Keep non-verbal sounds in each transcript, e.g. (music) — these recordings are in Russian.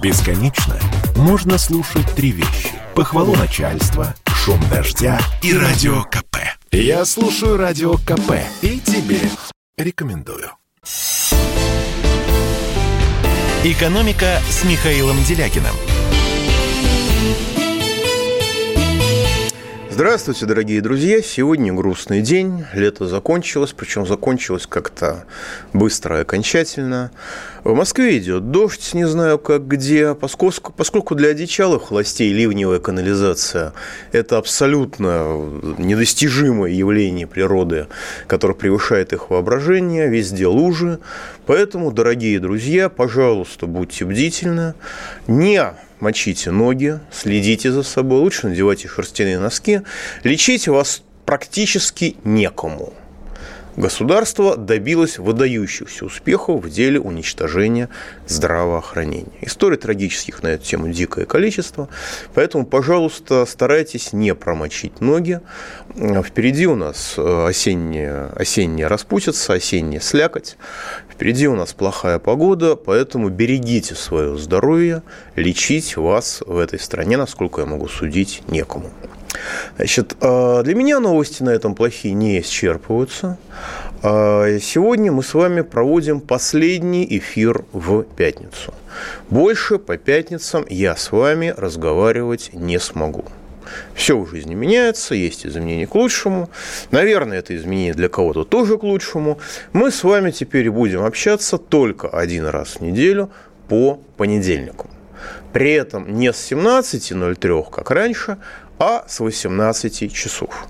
Бесконечно можно слушать три вещи. Похвалу начальства, шум дождя и радио КП. Я слушаю радио КП и тебе рекомендую. «Экономика» с Михаилом Делякиным. Здравствуйте, дорогие друзья! Сегодня грустный день, лето закончилось, причем закончилось как-то быстро и окончательно. В Москве идет дождь, не знаю как где, поскольку, поскольку для одичалых властей ливневая канализация – это абсолютно недостижимое явление природы, которое превышает их воображение, везде лужи. Поэтому, дорогие друзья, пожалуйста, будьте бдительны, не мочите ноги, следите за собой, лучше надевайте шерстяные носки. Лечить вас практически некому – государство добилось выдающихся успехов в деле уничтожения здравоохранения. Историй трагических на эту тему дикое количество, поэтому, пожалуйста, старайтесь не промочить ноги. Впереди у нас э, осенняя, осенняя распутица, осенняя слякоть. Впереди у нас плохая погода, поэтому берегите свое здоровье, лечить вас в этой стране, насколько я могу судить, некому. Значит, а, для меня новости на этом плохие не исчерпываются. А, сегодня мы с вами проводим последний эфир в пятницу. Больше по пятницам я с вами разговаривать не смогу. Все в жизни меняется, есть изменения к лучшему. Наверное, это изменение для кого-то тоже к лучшему. Мы с вами теперь будем общаться только один раз в неделю по понедельникам. При этом не с 17.03, как раньше, а с 18 часов.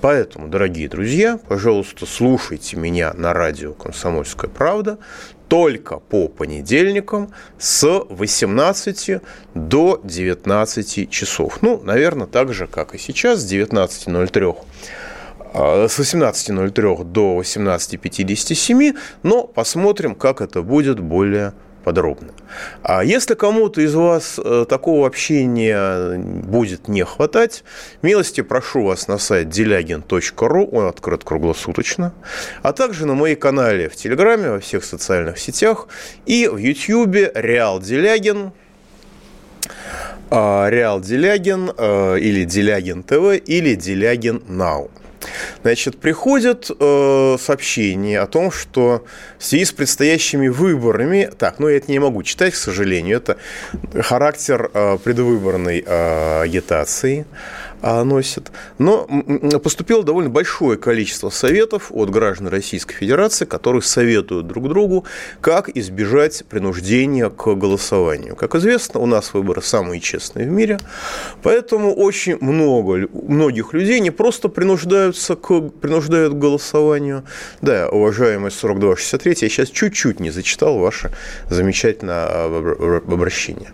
Поэтому, дорогие друзья, пожалуйста, слушайте меня на радио «Комсомольская правда» только по понедельникам с 18 до 19 часов. Ну, наверное, так же, как и сейчас, с 19.03 а, с 18.03 до 18.57, но посмотрим, как это будет более подробно. А если кому-то из вас э, такого общения будет не хватать, милости прошу вас на сайт делягин.ру, он открыт круглосуточно, а также на моей канале в Телеграме, во всех социальных сетях и в Ютьюбе Реал Делягин, а, Реал Делягин э, или Делягин ТВ или Делягин Нау. Значит, приходят э, сообщения о том, что в связи с предстоящими выборами, так, ну я это не могу читать, к сожалению, это характер э, предвыборной э, агитации, носит. Но поступило довольно большое количество советов от граждан Российской Федерации, которые советуют друг другу, как избежать принуждения к голосованию. Как известно, у нас выборы самые честные в мире, поэтому очень много, многих людей не просто принуждаются к, принуждают к голосованию. Да, уважаемый 4263, я сейчас чуть-чуть не зачитал ваше замечательное обращение.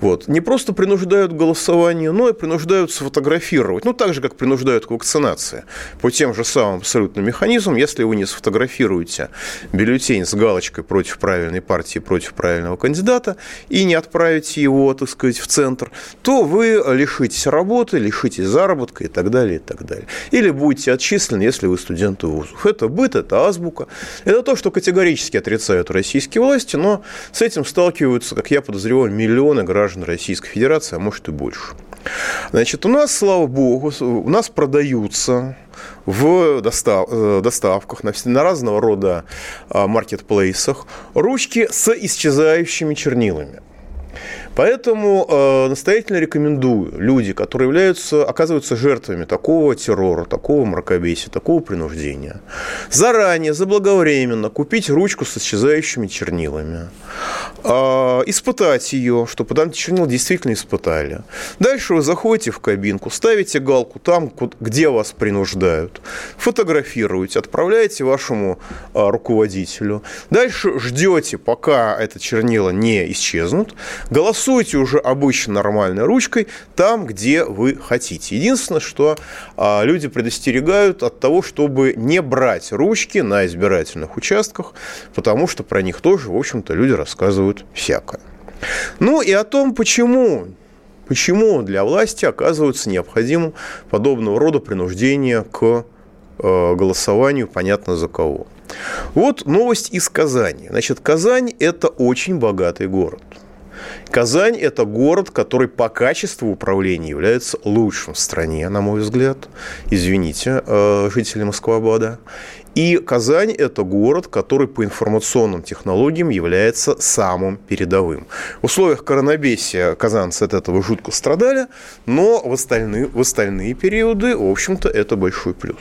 Вот. Не просто принуждают к голосованию, но и принуждают сфотографировать сфотографировать, ну, так же, как принуждают к вакцинации, по тем же самым абсолютным механизмам, если вы не сфотографируете бюллетень с галочкой против правильной партии, против правильного кандидата, и не отправите его, так сказать, в центр, то вы лишитесь работы, лишитесь заработка и так далее, и так далее. Или будете отчислены, если вы студенты вузов. Это быт, это азбука. Это то, что категорически отрицают российские власти, но с этим сталкиваются, как я подозреваю, миллионы граждан Российской Федерации, а может и больше. Значит, у нас, слава богу, у нас продаются в э, доставках, на, на разного рода а, маркетплейсах ручки с исчезающими чернилами. Поэтому э, настоятельно рекомендую люди, которые являются, оказываются жертвами такого террора, такого мракобесия, такого принуждения, заранее, заблаговременно купить ручку с исчезающими чернилами, э, испытать ее, чтобы там чернила действительно испытали. Дальше вы заходите в кабинку, ставите галку там, где вас принуждают, фотографируете, отправляете вашему э, руководителю. Дальше ждете, пока это чернила не исчезнут, голосуете Рисуйте уже обычно нормальной ручкой там, где вы хотите. Единственное, что а, люди предостерегают от того, чтобы не брать ручки на избирательных участках, потому что про них тоже, в общем-то, люди рассказывают всякое. Ну и о том, почему Почему для власти оказывается необходимым подобного рода принуждение к э, голосованию, понятно за кого. Вот новость из Казани. Значит, Казань – это очень богатый город – Казань – это город, который по качеству управления является лучшим в стране, на мой взгляд. Извините, э, жители Москва-Бада. И Казань – это город, который по информационным технологиям является самым передовым. В условиях коронабесия казанцы от этого жутко страдали, но в остальные, в остальные периоды, в общем-то, это большой плюс.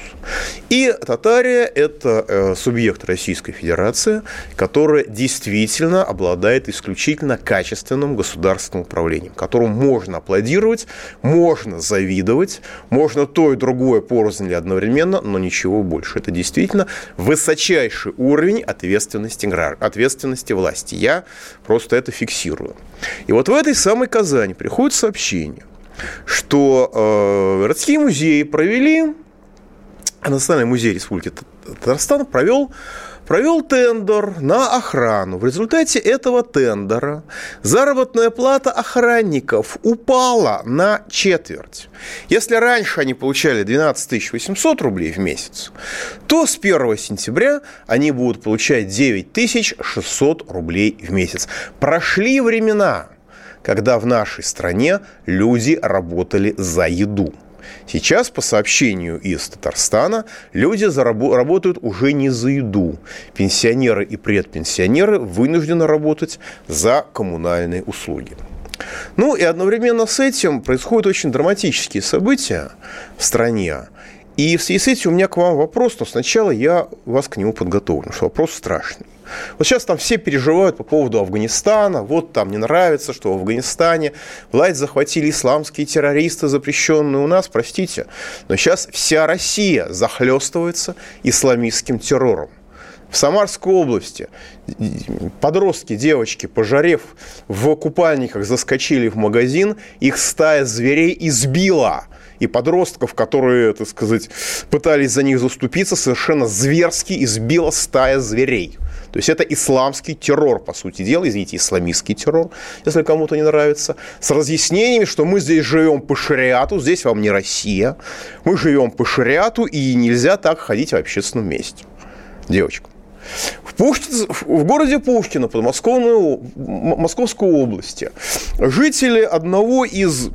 И Татария – это э, субъект Российской Федерации, которая действительно обладает исключительно качественным государственным управлением, которому можно аплодировать, можно завидовать, можно то и другое порознь или одновременно, но ничего больше. Это действительно действительно высочайший уровень ответственности, ответственности власти. Я просто это фиксирую. И вот в этой самой Казани приходит сообщение, что э, городские музеи провели, Национальный музей Республики Татарстан провел провел тендер на охрану. В результате этого тендера заработная плата охранников упала на четверть. Если раньше они получали 12 800 рублей в месяц, то с 1 сентября они будут получать 9 600 рублей в месяц. Прошли времена, когда в нашей стране люди работали за еду. Сейчас, по сообщению из Татарстана, люди работают уже не за еду. Пенсионеры и предпенсионеры вынуждены работать за коммунальные услуги. Ну и одновременно с этим происходят очень драматические события в стране. И в связи с этим у меня к вам вопрос, но сначала я вас к нему подготовлю, что вопрос страшный. Вот сейчас там все переживают по поводу Афганистана, вот там не нравится, что в Афганистане власть захватили исламские террористы, запрещенные у нас, простите, но сейчас вся Россия захлестывается исламистским террором. В Самарской области подростки, девочки, пожарев в купальниках, заскочили в магазин, их стая зверей избила и подростков, которые, так сказать, пытались за них заступиться, совершенно зверски избила стая зверей. То есть это исламский террор, по сути дела, извините, исламистский террор, если кому-то не нравится, с разъяснениями, что мы здесь живем по шариату, здесь вам не Россия, мы живем по шариату, и нельзя так ходить в общественном месте. Девочка. В, Пушкин, в городе Пушкино, подмосковной Московской области, жители одного из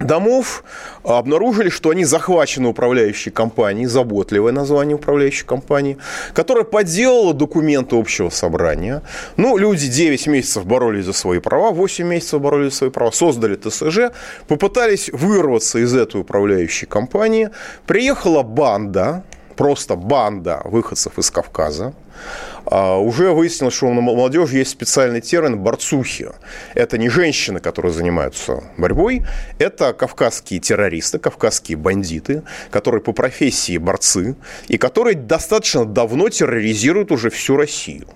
домов обнаружили, что они захвачены управляющей компанией, заботливое название управляющей компании, которая подделала документы общего собрания. Ну, люди 9 месяцев боролись за свои права, 8 месяцев боролись за свои права, создали ТСЖ, попытались вырваться из этой управляющей компании. Приехала банда, просто банда выходцев из Кавказа, уже выяснилось, что у молодежи есть специальный термин «борцухи». Это не женщины, которые занимаются борьбой, это кавказские террористы, кавказские бандиты, которые по профессии борцы, и которые достаточно давно терроризируют уже всю Россию.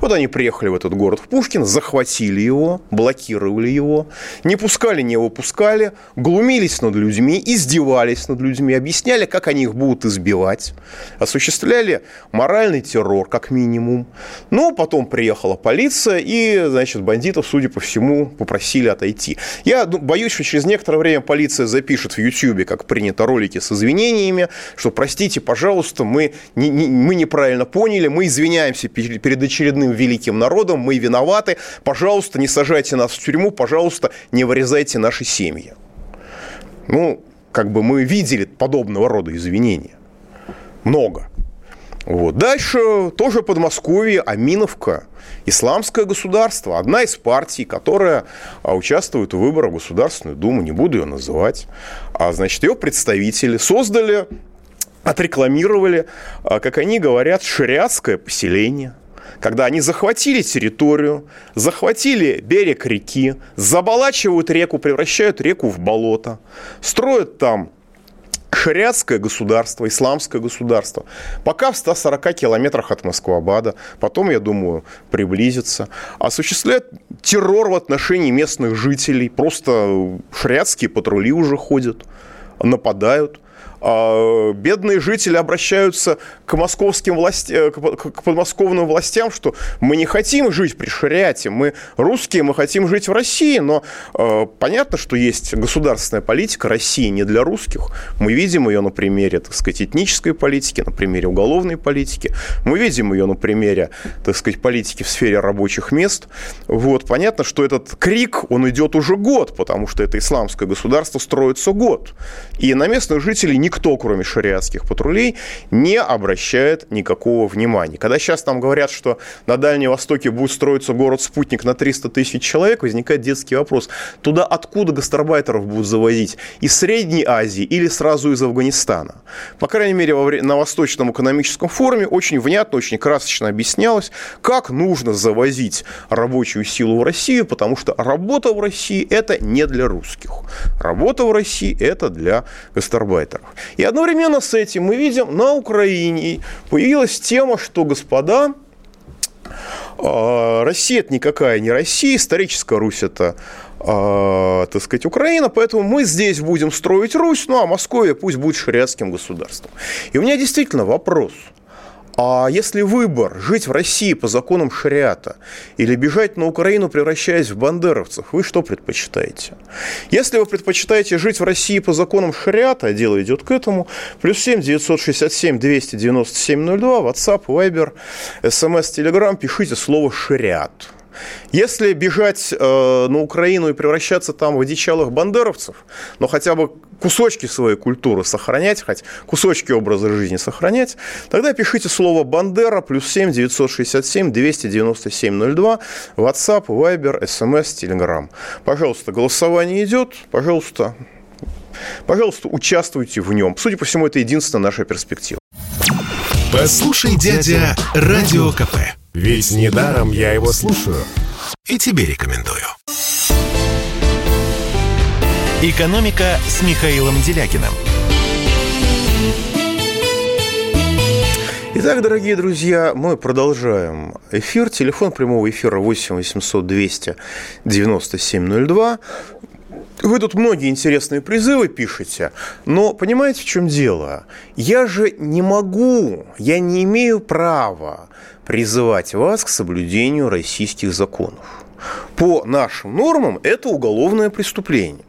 Вот они приехали в этот город в Пушкин, захватили его, блокировали его, не пускали, не выпускали, глумились над людьми, издевались над людьми, объясняли, как они их будут избивать, осуществляли моральный террор, как минимум. Но потом приехала полиция, и, значит, бандитов, судя по всему, попросили отойти. Я боюсь, что через некоторое время полиция запишет в YouTube, как принято, ролики с извинениями, что, простите, пожалуйста, мы, не, не, мы неправильно поняли, мы извиняемся перед очередным великим народом, мы виноваты, пожалуйста, не сажайте нас в тюрьму, пожалуйста, не вырезайте наши семьи. Ну, как бы мы видели подобного рода извинения. Много. Вот. Дальше тоже Подмосковье, Аминовка, исламское государство, одна из партий, которая а, участвует в выборах в Государственную Думу, не буду ее называть, а, значит, ее представители создали, отрекламировали, а, как они говорят, шариатское поселение – когда они захватили территорию, захватили берег реки, заболачивают реку, превращают реку в болото, строят там шариатское государство, исламское государство, пока в 140 километрах от Москвабада, потом, я думаю, приблизится, осуществляет террор в отношении местных жителей, просто шариатские патрули уже ходят, нападают, бедные жители обращаются к московским властям, к подмосковным властям, что мы не хотим жить при шариате, мы русские, мы хотим жить в России, но понятно, что есть государственная политика России не для русских. Мы видим ее на примере, так сказать, этнической политики, на примере уголовной политики. Мы видим ее на примере, так сказать, политики в сфере рабочих мест. Вот, понятно, что этот крик, он идет уже год, потому что это исламское государство строится год. И на местных жителей никто, кроме шариатских патрулей, не обращает никакого внимания. Когда сейчас там говорят, что на Дальнем Востоке будет строиться город-спутник на 300 тысяч человек, возникает детский вопрос. Туда откуда гастарбайтеров будут завозить? Из Средней Азии или сразу из Афганистана? По крайней мере, на Восточном экономическом форуме очень внятно, очень красочно объяснялось, как нужно завозить рабочую силу в Россию, потому что работа в России – это не для русских. Работа в России – это для гастарбайтеров. И одновременно с этим мы видим, на Украине появилась тема, что, господа, а, Россия это никакая не Россия, историческая Русь это э, так сказать, Украина, поэтому мы здесь будем строить Русь, ну а Московия пусть будет шариатским государством. И у меня действительно вопрос – а если выбор жить в России по законам шариата или бежать на Украину, превращаясь в бандеровцев, вы что предпочитаете? Если вы предпочитаете жить в России по законам шариата, а дело идет к этому, плюс 7 967 297 02, WhatsApp, Viber, SMS, Telegram, пишите слово «шариат». Если бежать э, на Украину и превращаться там в одичалых бандеровцев, но хотя бы кусочки своей культуры сохранять, хоть кусочки образа жизни сохранять, тогда пишите слово «Бандера» плюс 7 967 297 02, WhatsApp, Viber, SMS, Telegram. Пожалуйста, голосование идет, пожалуйста, пожалуйста, участвуйте в нем. Судя по всему, это единственная наша перспектива. Послушай, дядя, Радио КП. Ведь недаром я его слушаю. И тебе рекомендую. «Экономика» с Михаилом Делякиным. Итак, дорогие друзья, мы продолжаем эфир. Телефон прямого эфира 8 800 200 9702. Вы тут многие интересные призывы пишете, но понимаете, в чем дело? Я же не могу, я не имею права призывать вас к соблюдению российских законов. По нашим нормам это уголовное преступление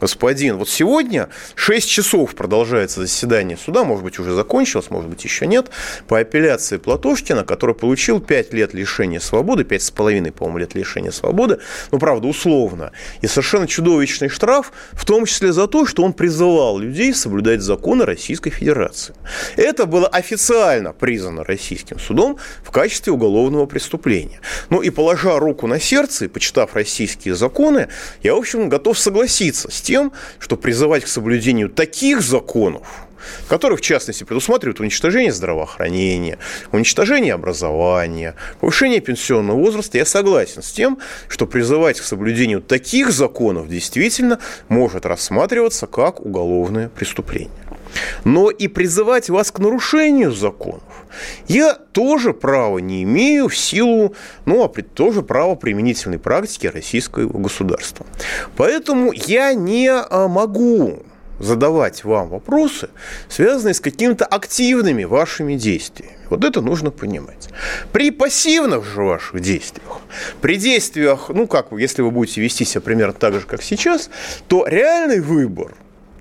господин. Вот сегодня 6 часов продолжается заседание суда, может быть, уже закончилось, может быть, еще нет, по апелляции Платошкина, который получил 5 лет лишения свободы, 5,5, по-моему, лет лишения свободы, ну, правда, условно, и совершенно чудовищный штраф, в том числе за то, что он призывал людей соблюдать законы Российской Федерации. Это было официально признано российским судом в качестве уголовного преступления. Ну и положа руку на сердце и почитав российские законы, я, в общем, готов согласиться с тем, что призывать к соблюдению таких законов, которые, в частности, предусматривают уничтожение здравоохранения, уничтожение образования, повышение пенсионного возраста, я согласен с тем, что призывать к соблюдению таких законов действительно может рассматриваться как уголовное преступление. Но и призывать вас к нарушению законов я тоже права не имею в силу, ну, а тоже право применительной практики российского государства. Поэтому я не а, могу задавать вам вопросы, связанные с какими-то активными вашими действиями. Вот это нужно понимать. При пассивных же ваших действиях, при действиях, ну как, если вы будете вести себя примерно так же, как сейчас, то реальный выбор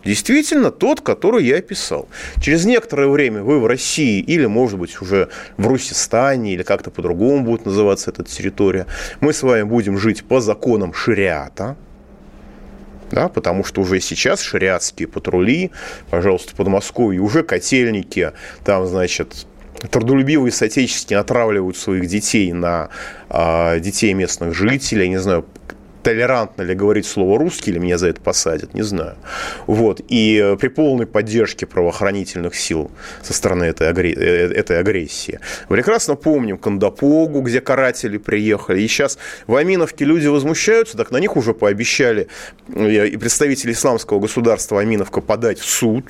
Действительно, тот, который я описал. Через некоторое время вы в России или, может быть, уже в Русистане или как-то по-другому будет называться эта территория, мы с вами будем жить по законам шариата, да, потому что уже сейчас шариатские патрули, пожалуйста, в Подмосковье, уже котельники, там, значит, трудолюбивые соотечественники отравливают своих детей на э, детей местных жителей, я не знаю, толерантно ли говорить слово «русский», или меня за это посадят, не знаю. Вот. И э, при полной поддержке правоохранительных сил со стороны этой, агре... Э, этой агрессии. Прекрасно помним Кандапогу, где каратели приехали. И сейчас в Аминовке люди возмущаются, так на них уже пообещали э, и представители исламского государства Аминовка подать в суд.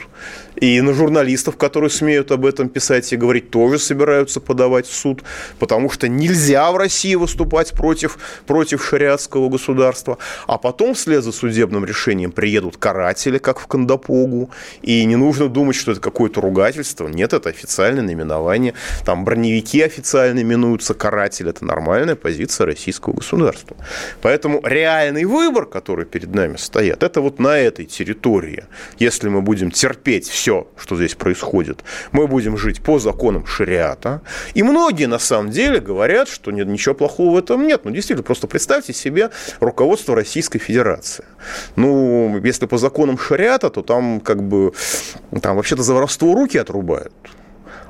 И на журналистов, которые смеют об этом писать и говорить, тоже собираются подавать в суд, потому что нельзя в России выступать против, против шариатского государства а потом вслед за судебным решением приедут каратели, как в Кандапогу, и не нужно думать, что это какое-то ругательство. Нет, это официальное наименование. Там броневики официально именуются каратели. Это нормальная позиция российского государства. Поэтому реальный выбор, который перед нами стоит, это вот на этой территории. Если мы будем терпеть все, что здесь происходит, мы будем жить по законам шариата. И многие на самом деле говорят, что нет, ничего плохого в этом нет. Ну, действительно, просто представьте себе руководство Российской Федерации. Ну, если по законам шариата, то там как бы, там вообще-то за воровство руки отрубают,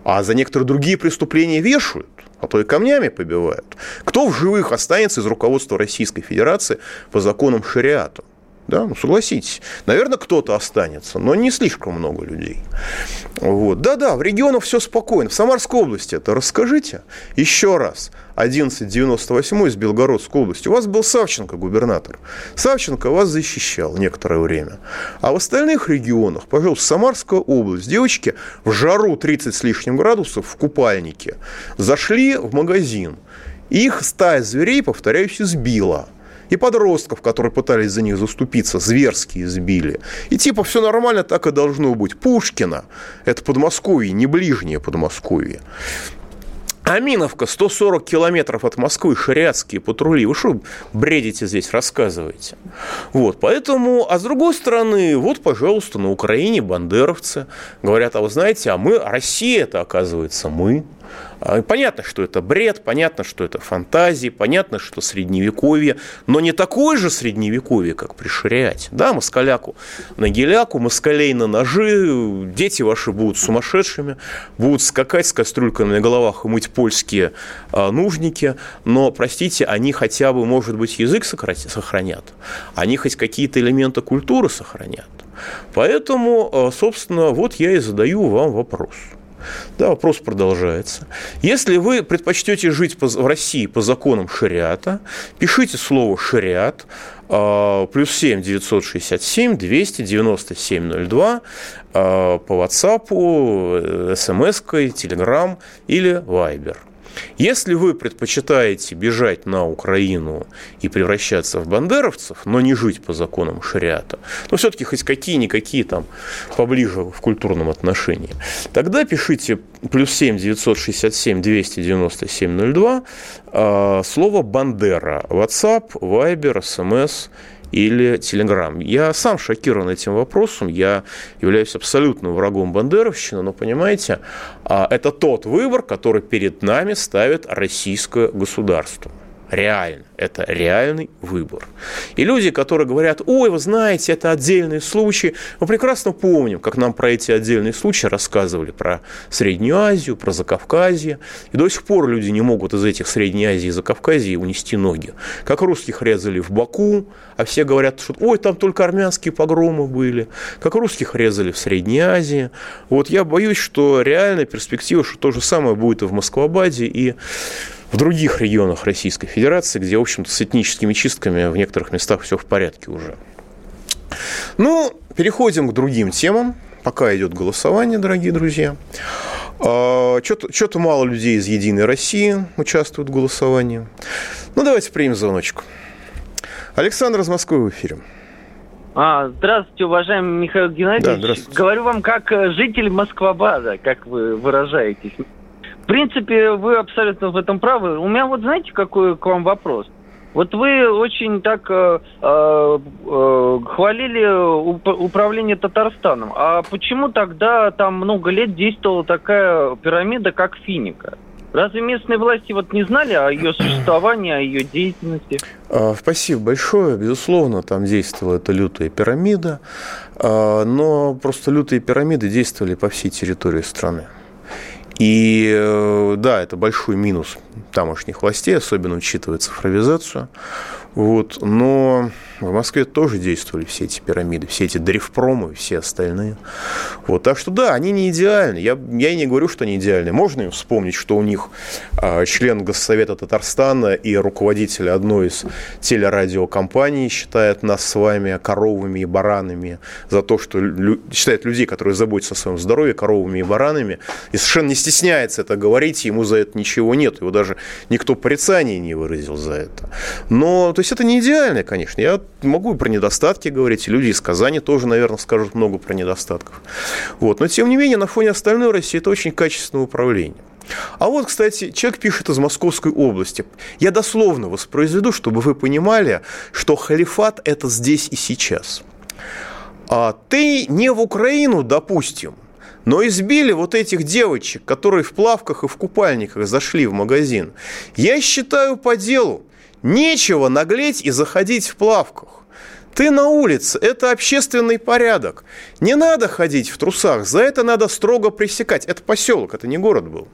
а за некоторые другие преступления вешают а то и камнями побивают. Кто в живых останется из руководства Российской Федерации по законам шариата? Да, ну согласитесь. Наверное, кто-то останется, но не слишком много людей. Вот. Да-да, в регионах все спокойно. В Самарской области это расскажите еще раз. 1198 из Белгородской области. У вас был Савченко губернатор. Савченко вас защищал некоторое время. А в остальных регионах, пожалуйста, Самарская область. Девочки в жару 30 с лишним градусов в купальнике зашли в магазин. Их стая зверей, повторяюсь, избила – и подростков, которые пытались за них заступиться, зверски избили. И типа все нормально, так и должно быть. Пушкина, это Подмосковье, не ближнее Подмосковье. Аминовка, 140 километров от Москвы, шариатские патрули. Вы что бредите здесь, рассказываете? Вот, поэтому, а с другой стороны, вот, пожалуйста, на Украине бандеровцы говорят, а вы знаете, а мы, Россия это, оказывается, мы. А, понятно, что это бред, понятно, что это фантазии, понятно, что средневековье, но не такое же средневековье, как при. Да, москаляку на геляку, москалей на ножи, дети ваши будут сумасшедшими, будут скакать с кастрюльками на головах и мыть польские а, нужники, но, простите, они хотя бы, может быть, язык сохранят, они хоть какие-то элементы культуры сохранят. Поэтому, а, собственно, вот я и задаю вам вопрос – да, вопрос продолжается. Если вы предпочтете жить в России по законам шариата, пишите слово «шариат», а, плюс 7 967 297 02 по WhatsApp, смс-кой, Telegram или Viber – если вы предпочитаете бежать на Украину и превращаться в бандеровцев, но не жить по законам шариата, но все-таки хоть какие-никакие там поближе в культурном отношении, тогда пишите плюс 7 967 297 02 слово «Бандера» WhatsApp, Viber, SMS или Телеграм. Я сам шокирован этим вопросом, я являюсь абсолютным врагом бандеровщины, но, понимаете, а, это тот выбор, который перед нами ставит российское государство реально. Это реальный выбор. И люди, которые говорят, ой, вы знаете, это отдельные случаи, мы прекрасно помним, как нам про эти отдельные случаи рассказывали, про Среднюю Азию, про Закавказье. И до сих пор люди не могут из этих Средней Азии и Закавказья унести ноги. Как русских резали в Баку, а все говорят, что ой, там только армянские погромы были. Как русских резали в Средней Азии. Вот я боюсь, что реальная перспектива, что то же самое будет и в Москвабаде, и в других регионах Российской Федерации, где, в общем-то, с этническими чистками в некоторых местах все в порядке уже. Ну, переходим к другим темам. Пока идет голосование, дорогие друзья. А, что-то мало людей из «Единой России» участвуют в голосовании. Ну, давайте примем звоночку. Александр из Москвы в эфире. А, здравствуйте, уважаемый Михаил Геннадьевич. Да, Говорю вам как э, житель Москвабада, как вы выражаетесь. В принципе, вы абсолютно в этом правы. У меня вот знаете, какой к вам вопрос? Вот вы очень так э, э, э хвалили управление Татарстаном. А почему тогда там много лет действовала такая пирамида, как Финика? Разве местные власти вот не знали о ее существовании, о ее деятельности? А, спасибо большое. Безусловно, там действовала эта лютая пирамида, а, но просто лютые пирамиды действовали по всей территории страны. И э, да, это большой минус тамошних властей, особенно учитывая цифровизацию. Вот. Но В Москве тоже действовали все эти пирамиды, все эти дрифпромы, все остальные. Вот, так что да, они не идеальны. Я, я и не говорю, что они идеальны. Можно вспомнить, что у них а, член Госсовета Татарстана и руководитель одной из телерадиокомпаний считает нас с вами коровами и баранами за то, что лю, считает людей, которые заботятся о своем здоровье, коровами и баранами, и совершенно не стесняется это говорить, ему за это ничего нет, его даже никто порицания не выразил за это. Но, то есть это не идеально, конечно. Я могу про недостатки говорить, и люди из Казани тоже, наверное, скажут много про недостатков. Вот. Но, тем не менее, на фоне остальной России это очень качественное управление. А вот, кстати, человек пишет из Московской области. Я дословно воспроизведу, чтобы вы понимали, что халифат – это здесь и сейчас. А ты не в Украину, допустим, но избили вот этих девочек, которые в плавках и в купальниках зашли в магазин. Я считаю по делу. Нечего наглеть и заходить в плавках. Ты на улице, это общественный порядок. Не надо ходить в трусах, за это надо строго пресекать. Это поселок, это не город был.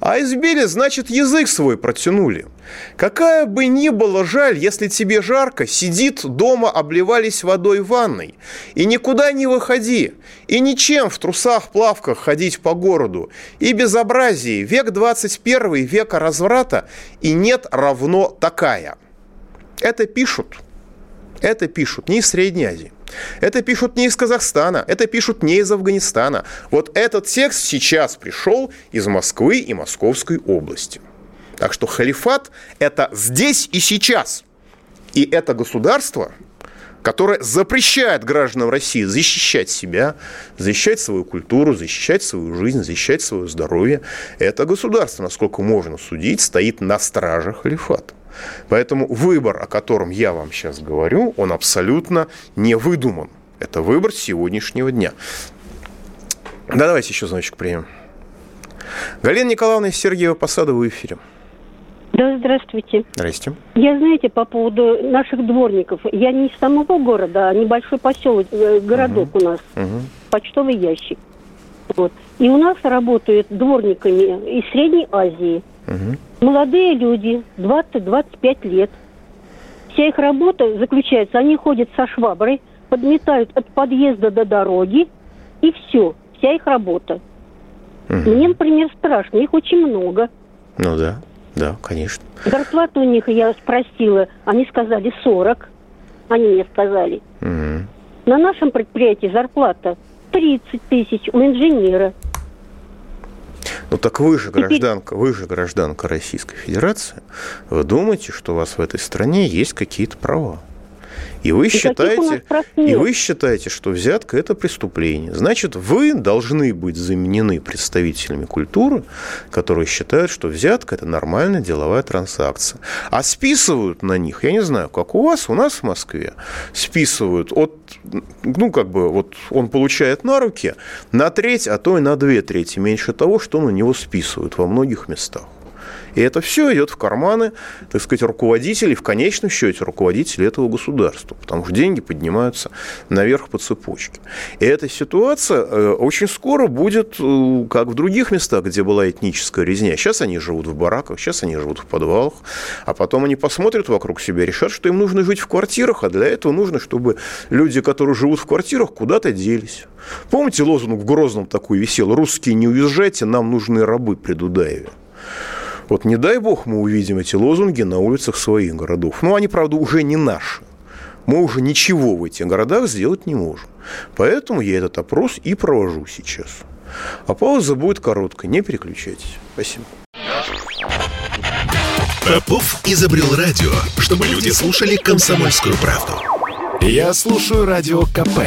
А избили, значит, язык свой протянули. Какая бы ни была жаль, если тебе жарко, сидит дома, обливались водой в ванной. И никуда не выходи. И ничем в трусах, плавках ходить по городу. И безобразие. Век 21, века разврата, и нет равно такая. Это пишут это пишут не из Средней Азии. Это пишут не из Казахстана, это пишут не из Афганистана. Вот этот текст сейчас пришел из Москвы и Московской области. Так что халифат – это здесь и сейчас. И это государство, которое запрещает гражданам России защищать себя, защищать свою культуру, защищать свою жизнь, защищать свое здоровье. Это государство, насколько можно судить, стоит на страже халифата. Поэтому выбор, о котором я вам сейчас говорю, он абсолютно не выдуман. Это выбор сегодняшнего дня. Да, давайте еще звоночек примем. Галина Николаевна из Сергеева Посада в эфире. Да, здравствуйте. Здрасте. Я, знаете, по поводу наших дворников. Я не из самого города, а небольшой поселок, э, городок угу. у нас. Угу. Почтовый ящик. Вот. И у нас работают дворниками из Средней Азии. Угу. Молодые люди, 20-25 лет. Вся их работа заключается, они ходят со шваброй, подметают от подъезда до дороги, и все, вся их работа. Угу. Мне, например, страшно, их очень много. Ну да, да, конечно. Зарплата у них, я спросила, они сказали 40, они мне сказали. Угу. На нашем предприятии зарплата 30 тысяч у инженера. Ну так вы же (laughs) гражданка, вы же гражданка Российской Федерации. Вы думаете, что у вас в этой стране есть какие-то права? И вы, считаете, и вы считаете, что взятка – это преступление. Значит, вы должны быть заменены представителями культуры, которые считают, что взятка – это нормальная деловая транзакция. А списывают на них, я не знаю, как у вас, у нас в Москве, списывают от, ну, как бы, вот он получает на руки на треть, а то и на две трети меньше того, что на него списывают во многих местах. И это все идет в карманы, так сказать, руководителей, в конечном счете руководителей этого государства, потому что деньги поднимаются наверх по цепочке. И эта ситуация э, очень скоро будет, э, как в других местах, где была этническая резня. Сейчас они живут в бараках, сейчас они живут в подвалах, а потом они посмотрят вокруг себя, решат, что им нужно жить в квартирах, а для этого нужно, чтобы люди, которые живут в квартирах, куда-то делись. Помните, лозунг в Грозном такой висел «Русские, не уезжайте, нам нужны рабы при Дудаеве». Вот не дай бог мы увидим эти лозунги на улицах своих городов. Ну, они, правда, уже не наши. Мы уже ничего в этих городах сделать не можем. Поэтому я этот опрос и провожу сейчас. А пауза будет короткой, не переключайтесь. Спасибо. Попов изобрел радио, чтобы люди слушали комсомольскую правду. Я слушаю радио КП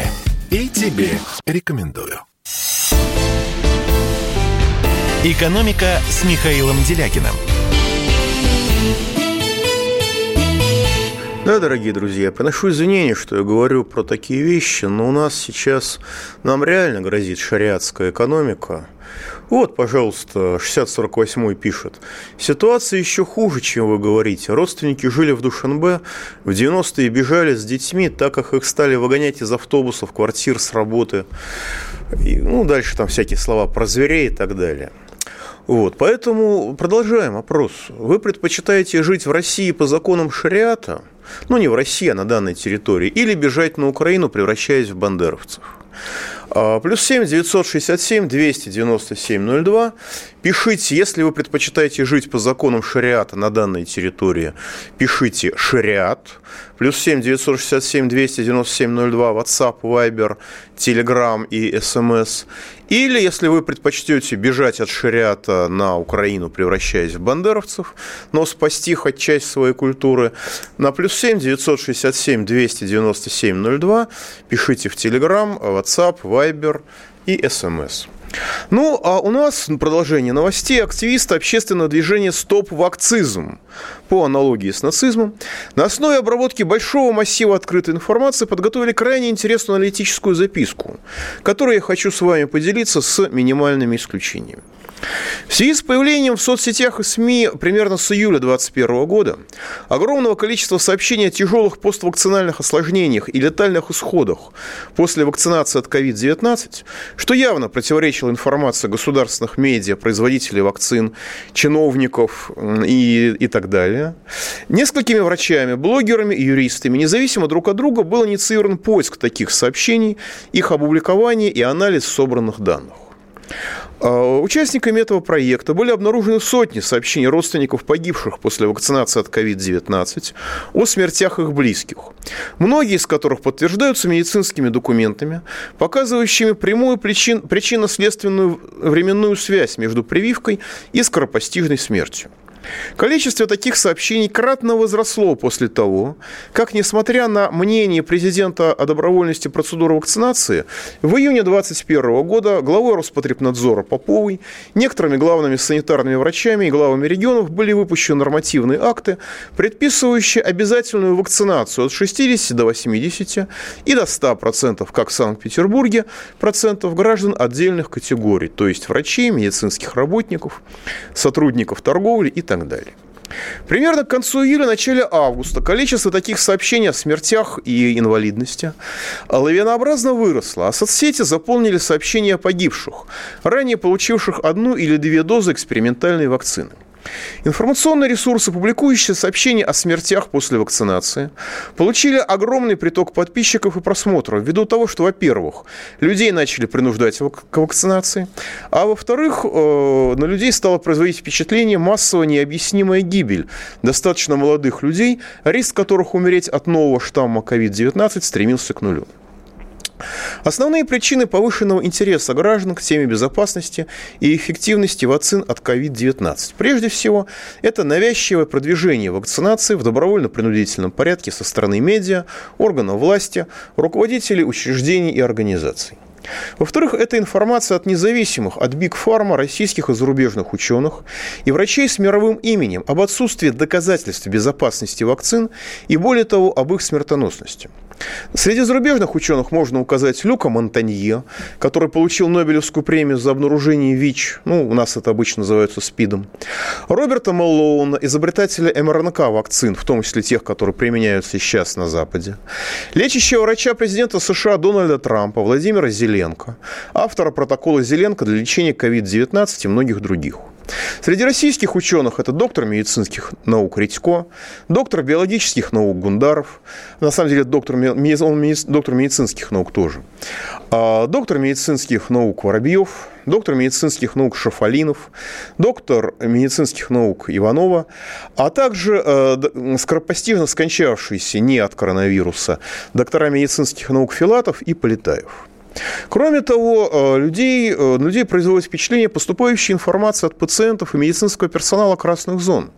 и тебе рекомендую. «Экономика» с Михаилом Делякиным. Да, дорогие друзья, приношу извинения, что я говорю про такие вещи, но у нас сейчас, нам реально грозит шариатская экономика. Вот, пожалуйста, 6048 пишет. Ситуация еще хуже, чем вы говорите. Родственники жили в Душанбе, в 90-е бежали с детьми, так как их стали выгонять из автобусов, квартир, с работы. И, ну, дальше там всякие слова про зверей и так далее. Вот, поэтому продолжаем опрос. Вы предпочитаете жить в России по законам шариата ну не в России, а на данной территории, или бежать на Украину, превращаясь в бандеровцев. А, плюс 7 967 297 02. Пишите, если вы предпочитаете жить по законам шариата на данной территории, пишите шариат. Плюс 7 967 297 02. WhatsApp, Viber, Telegram и СМС. Или, если вы предпочтете бежать от шариата на Украину, превращаясь в бандеровцев, но спасти хоть часть своей культуры, на плюс 7 967 297 02 пишите в Telegram, WhatsApp, Viber и СМС. Ну, а у нас продолжение новостей. Активисты общественного движения «Стоп вакцизм» по аналогии с нацизмом на основе обработки большого массива открытой информации подготовили крайне интересную аналитическую записку, которую я хочу с вами поделиться с минимальными исключениями. В связи с появлением в соцсетях и СМИ примерно с июля 2021 года огромного количества сообщений о тяжелых поствакцинальных осложнениях и летальных исходах после вакцинации от COVID-19, что явно противоречило информации государственных медиа, производителей вакцин, чиновников и, и так далее, несколькими врачами, блогерами и юристами, независимо друг от друга, был инициирован поиск таких сообщений, их опубликование и анализ собранных данных. А, участниками этого проекта были обнаружены сотни сообщений родственников погибших после вакцинации от COVID-19 о смертях их близких, многие из которых подтверждаются медицинскими документами, показывающими прямую причин, причинно-следственную временную связь между прививкой и скоропостижной смертью. Количество таких сообщений кратно возросло после того, как, несмотря на мнение президента о добровольности процедуры вакцинации, в июне 2021 года главой Роспотребнадзора Поповой, некоторыми главными санитарными врачами и главами регионов были выпущены нормативные акты, предписывающие обязательную вакцинацию от 60 до 80 и до 100% как в Санкт-Петербурге процентов граждан отдельных категорий, то есть врачей, медицинских работников, сотрудников торговли и так так далее. Примерно к концу июля, начале августа количество таких сообщений о смертях и инвалидности лавинообразно выросло, а соцсети заполнили сообщения о погибших, ранее получивших одну или две дозы экспериментальной вакцины. Информационные ресурсы, публикующие сообщения о смертях после вакцинации, получили огромный приток подписчиков и просмотров ввиду того, что, во-первых, людей начали принуждать к вакцинации, а во-вторых, э, на людей стало производить впечатление массовая необъяснимая гибель достаточно молодых людей, риск которых умереть от нового штамма COVID-19 стремился к нулю. Основные причины повышенного интереса граждан к теме безопасности и эффективности вакцин от COVID-19. Прежде всего, это навязчивое продвижение вакцинации в добровольно-принудительном порядке со стороны медиа, органов власти, руководителей учреждений и организаций. Во-вторых, это информация от независимых, от Биг Фарма, российских и зарубежных ученых и врачей с мировым именем об отсутствии доказательств безопасности вакцин и, более того, об их смертоносности – Среди зарубежных ученых можно указать Люка Монтанье, который получил Нобелевскую премию за обнаружение ВИЧ, ну, у нас это обычно называется СПИДом, Роберта Мэллоуна, изобретателя МРНК вакцин, в том числе тех, которые применяются сейчас на Западе, лечащего врача президента США Дональда Трампа Владимира Зеленко, автора протокола Зеленко для лечения COVID-19 и многих других – Среди российских ученых это доктор медицинских наук Редько, доктор биологических наук Гундаров, на самом деле доктор, он доктор медицинских наук тоже, а доктор медицинских наук Воробьев, доктор медицинских наук Шафалинов, доктор медицинских наук Иванова, а также э, скоропостижно скончавшиеся не от коронавируса доктора медицинских наук Филатов и Полетаев. Кроме того, э, людей, э, людей производит впечатление поступающая информация от пациентов и медицинского персонала красных зон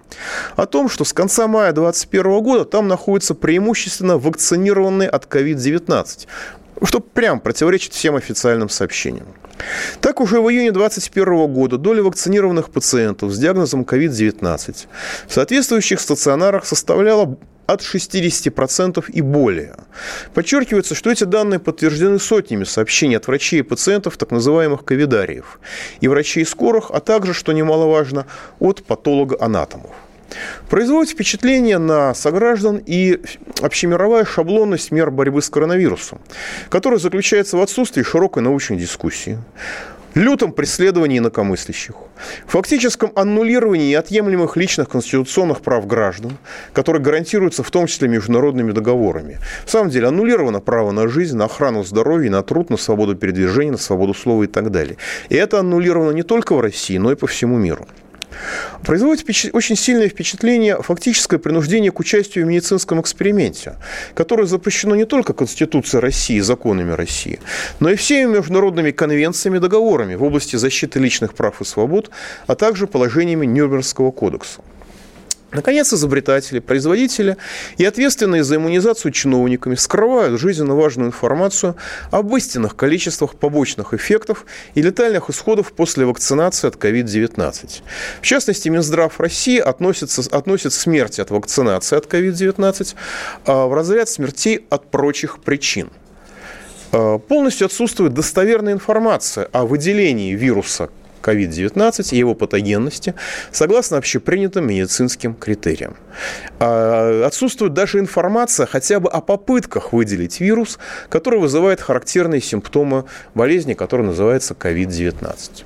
о том, что с конца мая 2021 года там находятся преимущественно вакцинированные от COVID-19, что прям противоречит всем официальным сообщениям. Так уже в июне 2021 года доля вакцинированных пациентов с диагнозом COVID-19 в соответствующих стационарах составляла от 60% и более. Подчеркивается, что эти данные подтверждены сотнями сообщений от врачей и пациентов, так называемых ковидариев, и врачей скорых, а также, что немаловажно, от патолога-анатомов. Производит впечатление на сограждан и общемировая шаблонность мер борьбы с коронавирусом, которая заключается в отсутствии широкой научной дискуссии, лютом преследовании инакомыслящих, фактическом аннулировании неотъемлемых личных конституционных прав граждан, которые гарантируются в том числе международными договорами. В самом деле аннулировано право на жизнь, на охрану здоровья, на труд, на свободу передвижения, на свободу слова и так далее. И это аннулировано не только в России, но и по всему миру. Производит очень сильное впечатление фактическое принуждение к участию в медицинском эксперименте, которое запрещено не только Конституцией России законами России, но и всеми международными конвенциями и договорами в области защиты личных прав и свобод, а также положениями Нюрнбергского кодекса. Наконец, изобретатели, производители и ответственные за иммунизацию чиновниками скрывают жизненно важную информацию об истинных количествах побочных эффектов и летальных исходов после вакцинации от COVID-19. В частности, Минздрав России относится, относит смерти от вакцинации от COVID-19 а, в разряд смертей от прочих причин. А, полностью отсутствует достоверная информация о выделении вируса COVID-19 и его патогенности согласно общепринятым медицинским критериям. А, отсутствует даже информация хотя бы о попытках выделить вирус, который вызывает характерные симптомы болезни, которая называется COVID-19.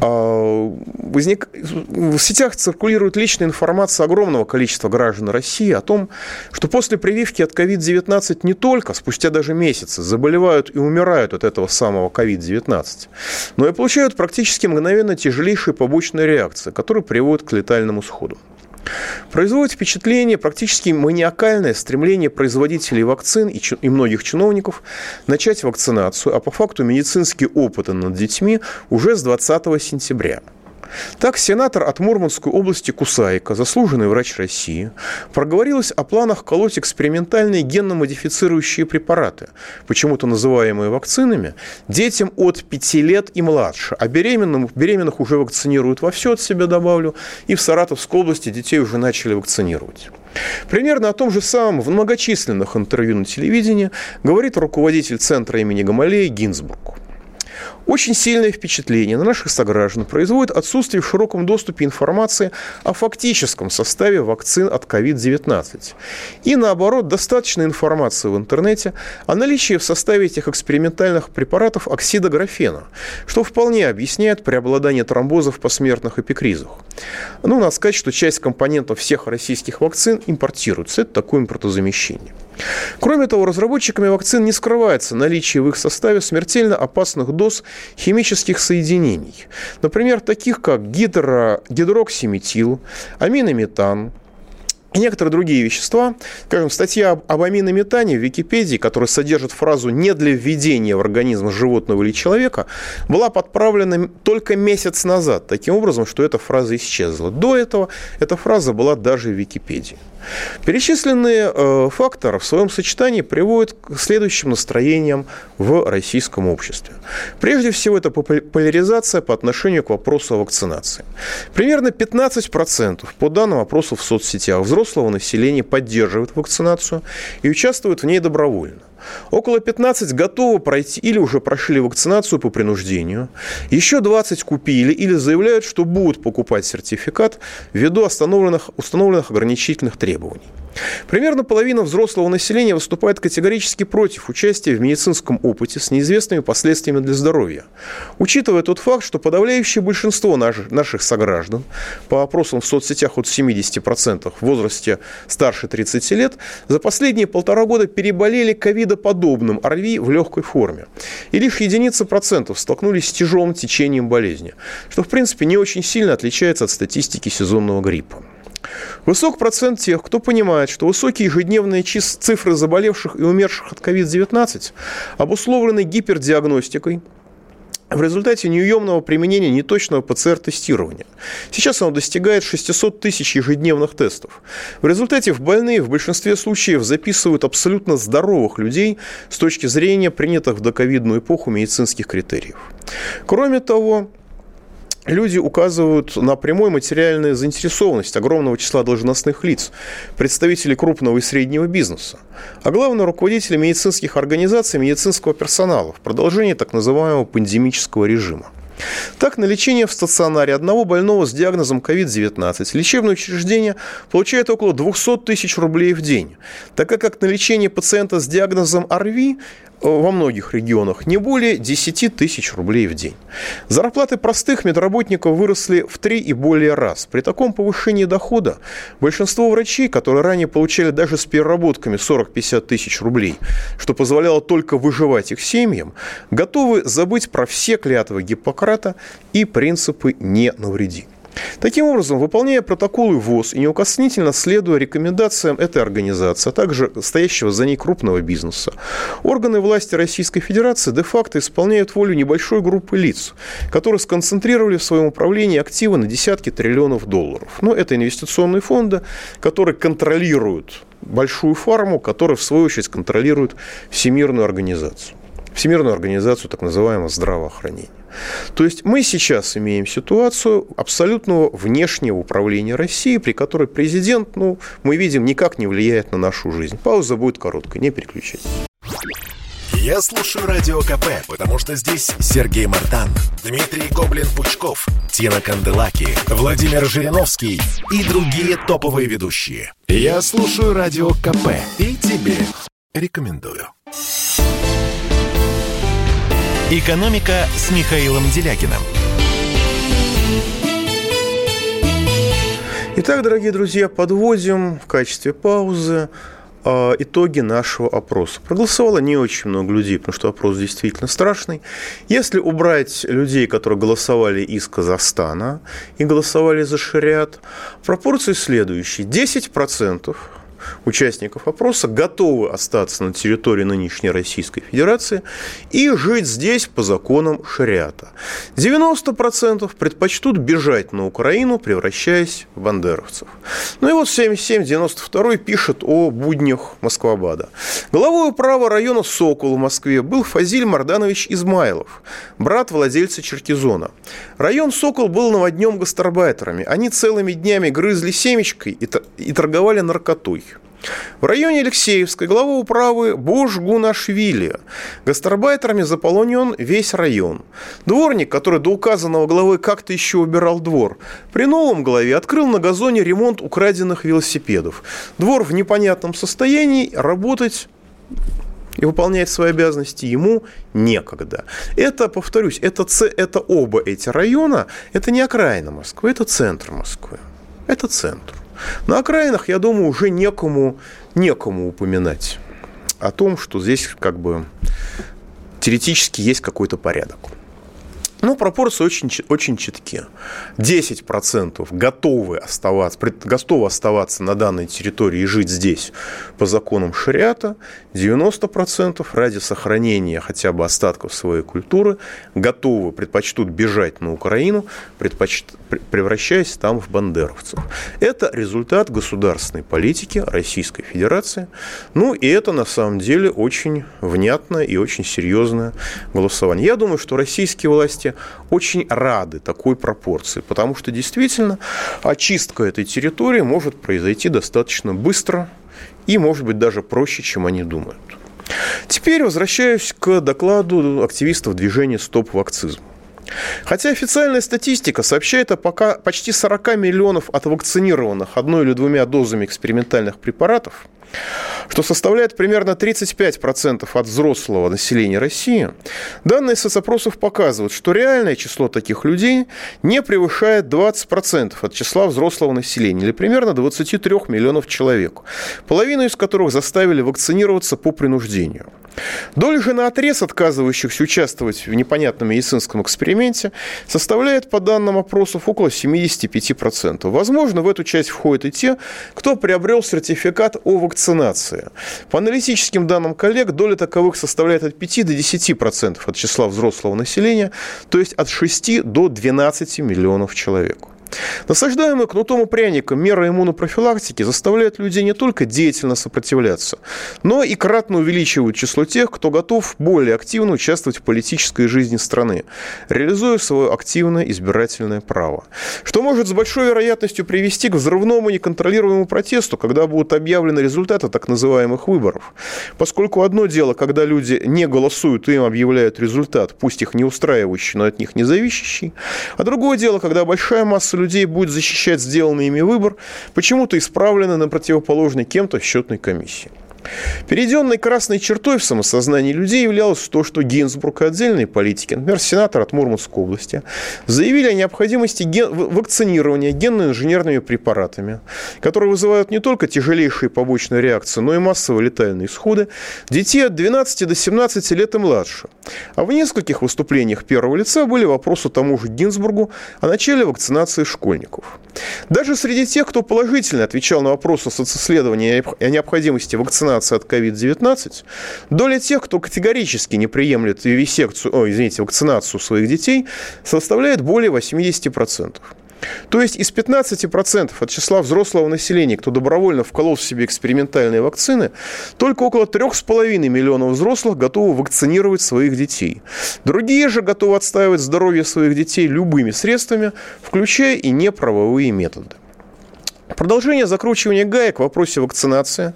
А, возник... В сетях циркулирует личная информация огромного количества граждан России о том, что после прививки от COVID-19 не только спустя даже месяцы заболевают и умирают от этого самого COVID-19, но и получают практически мгновенно тяжелейшие побочные реакции, которые приводят к летальному сходу. Производит впечатление практически маниакальное стремление производителей вакцин и, и многих чиновников начать вакцинацию, а по факту медицинские опыты над детьми уже с 20 сентября – так, сенатор от Мурманской области Кусайка, заслуженный врач России, проговорилась о планах колоть экспериментальные генно-модифицирующие препараты, почему-то называемые вакцинами, детям от 5 лет и младше, а беременным, беременных уже вакцинируют во все от себя добавлю, и в Саратовской области детей уже начали вакцинировать. Примерно о том же самом в многочисленных интервью на телевидении говорит руководитель центра имени Гамалея Гинзбург. Очень сильное впечатление на наших сограждан производит отсутствие в широком доступе информации о фактическом составе вакцин от COVID-19. И наоборот, достаточно информации в интернете о наличии в составе этих экспериментальных препаратов оксида графена, что вполне объясняет преобладание тромбозов в посмертных эпикризах. Ну, надо сказать, что часть компонентов всех российских вакцин импортируется. Это такое импортозамещение. Кроме того, разработчиками вакцин не скрывается наличие в их составе смертельно опасных доз химических соединений. Например, таких как гидро, гидроксиметил, аминометан, и некоторые другие вещества. Скажем, статья об аминометане в Википедии, которая содержит фразу «не для введения в организм животного или человека», была подправлена только месяц назад, таким образом, что эта фраза исчезла. До этого эта фраза была даже в Википедии. Перечисленные э, факторы в своем сочетании приводят к следующим настроениям в российском обществе. Прежде всего, это поляризация по отношению к вопросу о вакцинации. Примерно 15% по данным опросов в соцсетях взрослого населения поддерживают вакцинацию и участвуют в ней добровольно. Около 15 готовы пройти или уже прошли вакцинацию по принуждению. Еще 20 купили или заявляют, что будут покупать сертификат ввиду установленных, ограничительных требований. Примерно половина взрослого населения выступает категорически против участия в медицинском опыте с неизвестными последствиями для здоровья. Учитывая тот факт, что подавляющее большинство наших, сограждан, по опросам в соцсетях от 70% в возрасте старше 30 лет, за последние полтора года переболели ковидоподобным ОРВИ в легкой форме. И лишь единицы процентов столкнулись с тяжелым течением болезни, что в принципе не очень сильно отличается от статистики сезонного гриппа. Высок процент тех, кто понимает, что высокие ежедневные цифры заболевших и умерших от COVID-19 обусловлены гипердиагностикой, в результате неуемного применения неточного ПЦР-тестирования. Сейчас оно достигает 600 тысяч ежедневных тестов. В результате в больные в большинстве случаев записывают абсолютно здоровых людей с точки зрения принятых в доковидную эпоху медицинских критериев. Кроме того, люди указывают на прямую материальную заинтересованность огромного числа должностных лиц, представителей крупного и среднего бизнеса, а главное руководителей медицинских организаций, медицинского персонала в продолжении так называемого пандемического режима. Так, на лечение в стационаре одного больного с диагнозом COVID-19 лечебное учреждение получает около 200 тысяч рублей в день, так как на лечение пациента с диагнозом ОРВИ во многих регионах не более 10 тысяч рублей в день. Зарплаты простых медработников выросли в три и более раз. При таком повышении дохода большинство врачей, которые ранее получали даже с переработками 40-50 тысяч рублей, что позволяло только выживать их семьям, готовы забыть про все клятвы Гиппократа и принципы «не навреди». Таким образом, выполняя протоколы ВОЗ и неукоснительно следуя рекомендациям этой организации, а также стоящего за ней крупного бизнеса, органы власти Российской Федерации де-факто исполняют волю небольшой группы лиц, которые сконцентрировали в своем управлении активы на десятки триллионов долларов. Но это инвестиционные фонды, которые контролируют большую фарму, которая, в свою очередь, контролирует Всемирную организацию. Всемирную организацию так называемого здравоохранения. То есть мы сейчас имеем ситуацию абсолютного внешнего управления Россией, при которой президент, ну, мы видим, никак не влияет на нашу жизнь. Пауза будет короткой, не переключайтесь. Я слушаю Радио КП, потому что здесь Сергей Мартан, Дмитрий Гоблин-Пучков, Тина Канделаки, Владимир Жириновский и другие топовые ведущие. Я слушаю Радио КП и тебе рекомендую. «Экономика» с Михаилом Делякиным. Итак, дорогие друзья, подводим в качестве паузы а, итоги нашего опроса. Проголосовало не очень много людей, потому что опрос действительно страшный. Если убрать людей, которые голосовали из Казахстана и голосовали за шариат, пропорции следующие. 10% участников опроса готовы остаться на территории нынешней Российской Федерации и жить здесь по законам шариата. 90% предпочтут бежать на Украину, превращаясь в бандеровцев. Ну и вот 77-92 пишет о буднях Москвабада. Головой права района Сокол в Москве был Фазиль Марданович Измайлов, брат владельца Черкизона. Район Сокол был наводнен гастарбайтерами. Они целыми днями грызли семечкой и торговали наркотой. В районе Алексеевской глава управы Бош Гунашвили. Гастарбайтерами заполонен весь район. Дворник, который до указанного главы как-то еще убирал двор, при новом главе открыл на газоне ремонт украденных велосипедов. Двор в непонятном состоянии, работать и выполнять свои обязанности ему некогда. Это, повторюсь, это, это оба эти района, это не окраина Москвы, это центр Москвы. Это центр. На окраинах, я думаю, уже некому, некому упоминать о том, что здесь как бы теоретически есть какой-то порядок. Ну, пропорции очень, очень четкие. 10% готовы оставаться, готовы оставаться на данной территории и жить здесь по законам шариата. 90% ради сохранения хотя бы остатков своей культуры готовы, предпочтут бежать на Украину, предпоч... превращаясь там в бандеровцев. Это результат государственной политики Российской Федерации. Ну, и это на самом деле очень внятное и очень серьезное голосование. Я думаю, что российские власти власти очень рады такой пропорции, потому что действительно очистка этой территории может произойти достаточно быстро и, может быть, даже проще, чем они думают. Теперь возвращаюсь к докладу активистов движения «Стоп вакцизм». Хотя официальная статистика сообщает о пока почти 40 миллионов отвакцинированных одной или двумя дозами экспериментальных препаратов, что составляет примерно 35% от взрослого населения России, данные соцопросов показывают, что реальное число таких людей не превышает 20% от числа взрослого населения, или примерно 23 миллионов человек, половину из которых заставили вакцинироваться по принуждению. Доля же на отрез отказывающихся участвовать в непонятном медицинском эксперименте составляет, по данным опросов, около 75%. Возможно, в эту часть входят и те, кто приобрел сертификат о вакцинации. По аналитическим данным коллег, доля таковых составляет от 5 до 10% от числа взрослого населения, то есть от 6 до 12 миллионов человек. Насаждаемые кнутом и пряником меры иммунопрофилактики заставляют людей не только деятельно сопротивляться, но и кратно увеличивают число тех, кто готов более активно участвовать в политической жизни страны, реализуя свое активное избирательное право. Что может с большой вероятностью привести к взрывному неконтролируемому протесту, когда будут объявлены результаты так называемых выборов. Поскольку одно дело, когда люди не голосуют и им объявляют результат, пусть их не устраивающий, но от них не зависящий, а другое дело, когда большая масса людей будет защищать сделанный ими выбор, почему-то исправленный на противоположный кем-то счетной комиссии. Перейденной красной чертой в самосознании людей являлось то, что Гинзбург и отдельные политики, например, сенатор от Мурманской области, заявили о необходимости ген... вакцинирования генно-инженерными препаратами, которые вызывают не только тяжелейшие побочные реакции, но и массовые летальные исходы детей от 12 до 17 лет и младше. А в нескольких выступлениях первого лица были вопросы тому же Гинзбургу о начале вакцинации школьников. Даже среди тех, кто положительно отвечал на вопросы социсследования о необходимости вакцинации вакцинации от COVID-19, доля тех, кто категорически не приемлет вивисекцию, о, извините, вакцинацию своих детей, составляет более 80%. То есть из 15% от числа взрослого населения, кто добровольно вколол в себе экспериментальные вакцины, только около 3,5 миллионов взрослых готовы вакцинировать своих детей. Другие же готовы отстаивать здоровье своих детей любыми средствами, включая и неправовые методы. Продолжение закручивания гаек в вопросе вакцинации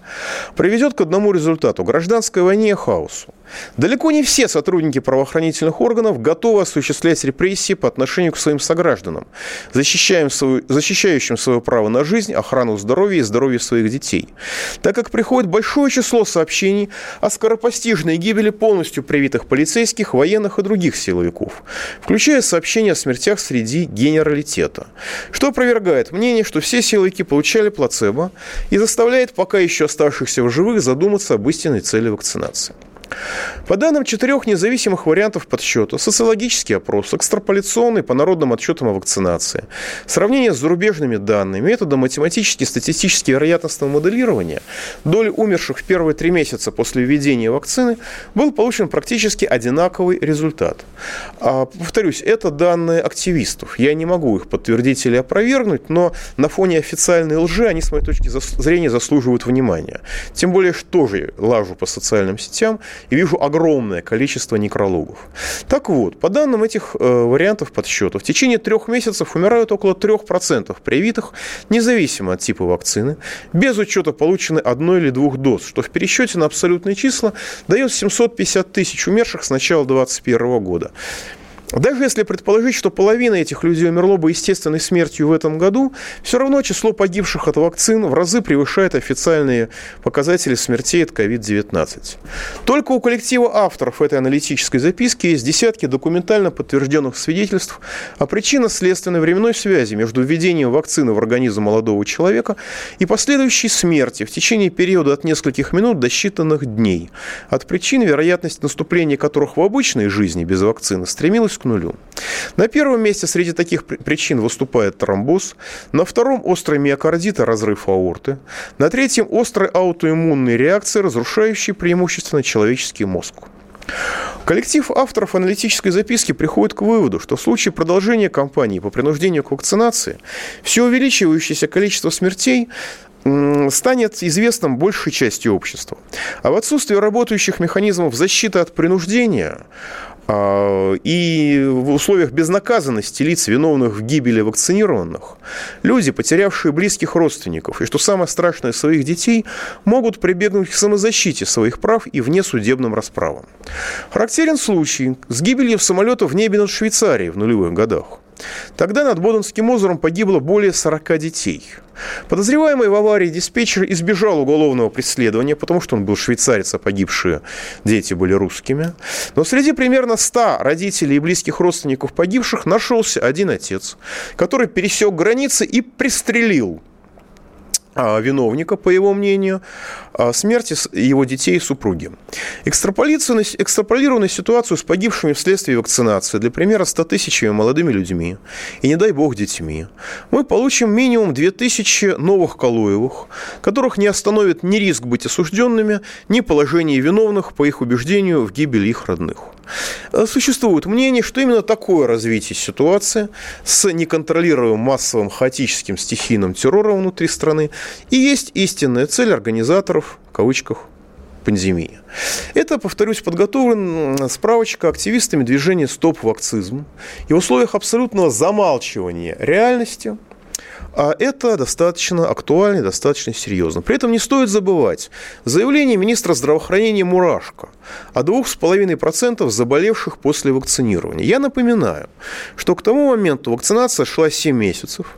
приведет к одному результату – гражданской войне и хаосу. Далеко не все сотрудники правоохранительных органов готовы осуществлять репрессии по отношению к своим согражданам, защищаем свою, защищающим свое право на жизнь, охрану здоровья и здоровье своих детей. Так как приходит большое число сообщений о скоропостижной гибели полностью привитых полицейских, военных и других силовиков, включая сообщения о смертях среди генералитета, что опровергает мнение, что все силовики получали плацебо и заставляет пока еще оставшихся в живых задуматься об истинной цели вакцинации. По данным четырех независимых вариантов подсчета, социологический опрос, экстраполяционный по народным отчетам о вакцинации, сравнение с зарубежными данными, методом математически-статистически вероятностного моделирования, доля умерших в первые три месяца после введения вакцины был получен практически одинаковый результат. А, повторюсь, это данные активистов. Я не могу их подтвердить или опровергнуть, но на фоне официальной лжи они, с моей точки зрения, заслуживают внимания. Тем более, что тоже лажу по социальным сетям, и вижу огромное количество некрологов. Так вот, по данным этих э, вариантов подсчета, в течение трех месяцев умирают около 3% привитых, независимо от типа вакцины, без учета полученной одной или двух доз, что в пересчете на абсолютные числа дает 750 тысяч умерших с начала 2021 года. Даже если предположить, что половина этих людей умерло бы естественной смертью в этом году, все равно число погибших от вакцин в разы превышает официальные показатели смертей от COVID-19. Только у коллектива авторов этой аналитической записки есть десятки документально подтвержденных свидетельств о причинно-следственной временной связи между введением вакцины в организм молодого человека и последующей смерти в течение периода от нескольких минут до считанных дней, от причин, вероятность наступления которых в обычной жизни без вакцины стремилась к нулю. На первом месте среди таких причин выступает тромбоз, на втором острый миокардит и разрыв аорты, на третьем острые аутоиммунные реакции, разрушающие преимущественно человеческий мозг. Коллектив авторов аналитической записки приходит к выводу, что в случае продолжения кампании по принуждению к вакцинации все увеличивающееся количество смертей станет известным большей части общества. А в отсутствие работающих механизмов защиты от принуждения и в условиях безнаказанности лиц, виновных в гибели вакцинированных, люди, потерявшие близких родственников, и, что самое страшное, своих детей, могут прибегнуть к самозащите своих прав и внесудебным расправам. Характерен случай с гибелью самолета в небе над Швейцарией в нулевых годах. Тогда над Боденским озером погибло более 40 детей. Подозреваемый в аварии диспетчер избежал уголовного преследования, потому что он был швейцарец, а погибшие дети были русскими. Но среди примерно 100 родителей и близких родственников погибших нашелся один отец, который пересек границы и пристрелил а, виновника, по его мнению, смерти его детей и супруги. Экстраполированную ситуацию с погибшими вследствие вакцинации, для примера, 100 тысячами молодыми людьми и, не дай бог, детьми, мы получим минимум 2000 новых Калуевых, которых не остановит ни риск быть осужденными, ни положение виновных, по их убеждению, в гибели их родных. Э, существует мнение, что именно такое развитие ситуации с неконтролируемым массовым хаотическим стихийным террором внутри страны и есть истинная цель организаторов, в кавычках, пандемии. Это, повторюсь, подготовлена справочка активистами движения «Стоп вакцизм». И в условиях абсолютного замалчивания реальности – а это достаточно актуально и достаточно серьезно. При этом не стоит забывать заявление министра здравоохранения Мурашко о 2,5% заболевших после вакцинирования. Я напоминаю, что к тому моменту вакцинация шла 7 месяцев,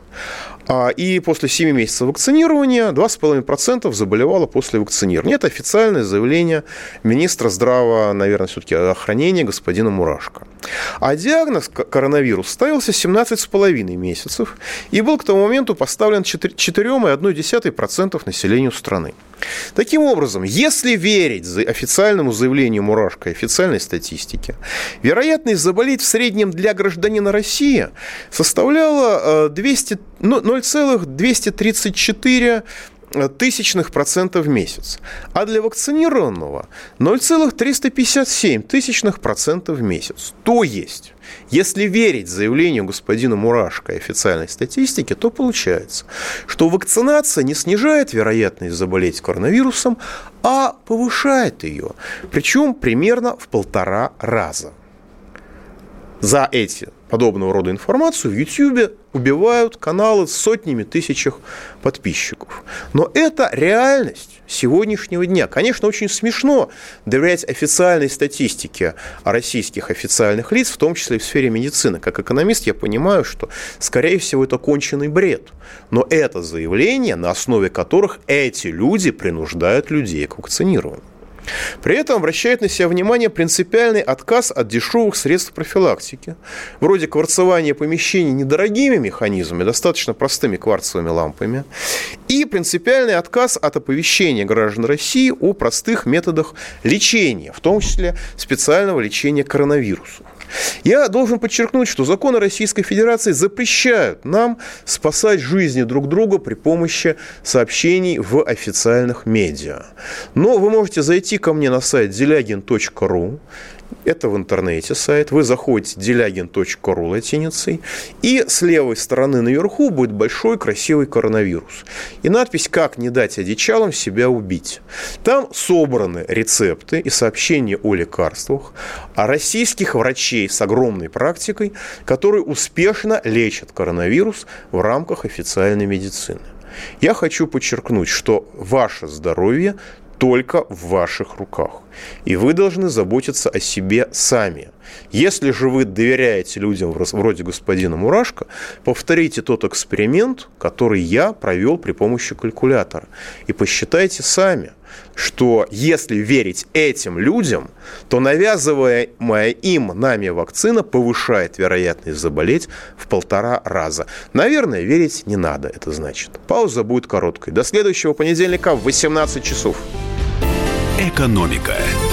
и после 7 месяцев вакцинирования 2,5% заболевало после вакцинирования. Это официальное заявление министра здраво, наверное, все-таки охранения господина Мурашко. А диагноз коронавирус ставился 17,5 месяцев и был к тому моменту поставлен 4,1% населению страны. Таким образом, если верить официальному заявлению Мурашко официальной статистике, вероятность заболеть в среднем для гражданина России составляла 200, ну, 0,234 тысячных процентов в месяц, а для вакцинированного 0,357 тысячных процентов в месяц. То есть, если верить заявлению господина Мурашко и официальной статистике, то получается, что вакцинация не снижает вероятность заболеть коронавирусом, а повышает ее, причем примерно в полтора раза. За эти подобного рода информацию в YouTube убивают каналы с сотнями тысячах подписчиков. Но это реальность сегодняшнего дня. Конечно, очень смешно доверять официальной статистике российских официальных лиц, в том числе и в сфере медицины. Как экономист я понимаю, что, скорее всего, это конченый бред. Но это заявление, на основе которых эти люди принуждают людей к вакцинированию. При этом обращает на себя внимание принципиальный отказ от дешевых средств профилактики, вроде кварцевания помещений недорогими механизмами, достаточно простыми кварцевыми лампами, и принципиальный отказ от оповещения граждан России о простых методах лечения, в том числе специального лечения коронавирусу. Я должен подчеркнуть, что законы Российской Федерации запрещают нам спасать жизни друг друга при помощи сообщений в официальных медиа. Но вы можете зайти ко мне на сайт делягин.ру, это в интернете сайт. Вы заходите делягин.ру латиницей, и с левой стороны наверху будет большой красивый коронавирус. И надпись «Как не дать одичалам себя убить». Там собраны рецепты и сообщения о лекарствах, о российских врачей с огромной практикой, которые успешно лечат коронавирус в рамках официальной медицины. Я хочу подчеркнуть, что ваше здоровье только в ваших руках. И вы должны заботиться о себе сами. Если же вы доверяете людям вроде господина Мурашко, повторите тот эксперимент, который я провел при помощи калькулятора. И посчитайте сами, что если верить этим людям, то навязываемая им нами вакцина повышает вероятность заболеть в полтора раза. Наверное, верить не надо, это значит. Пауза будет короткой. До следующего понедельника в 18 часов. Экономика.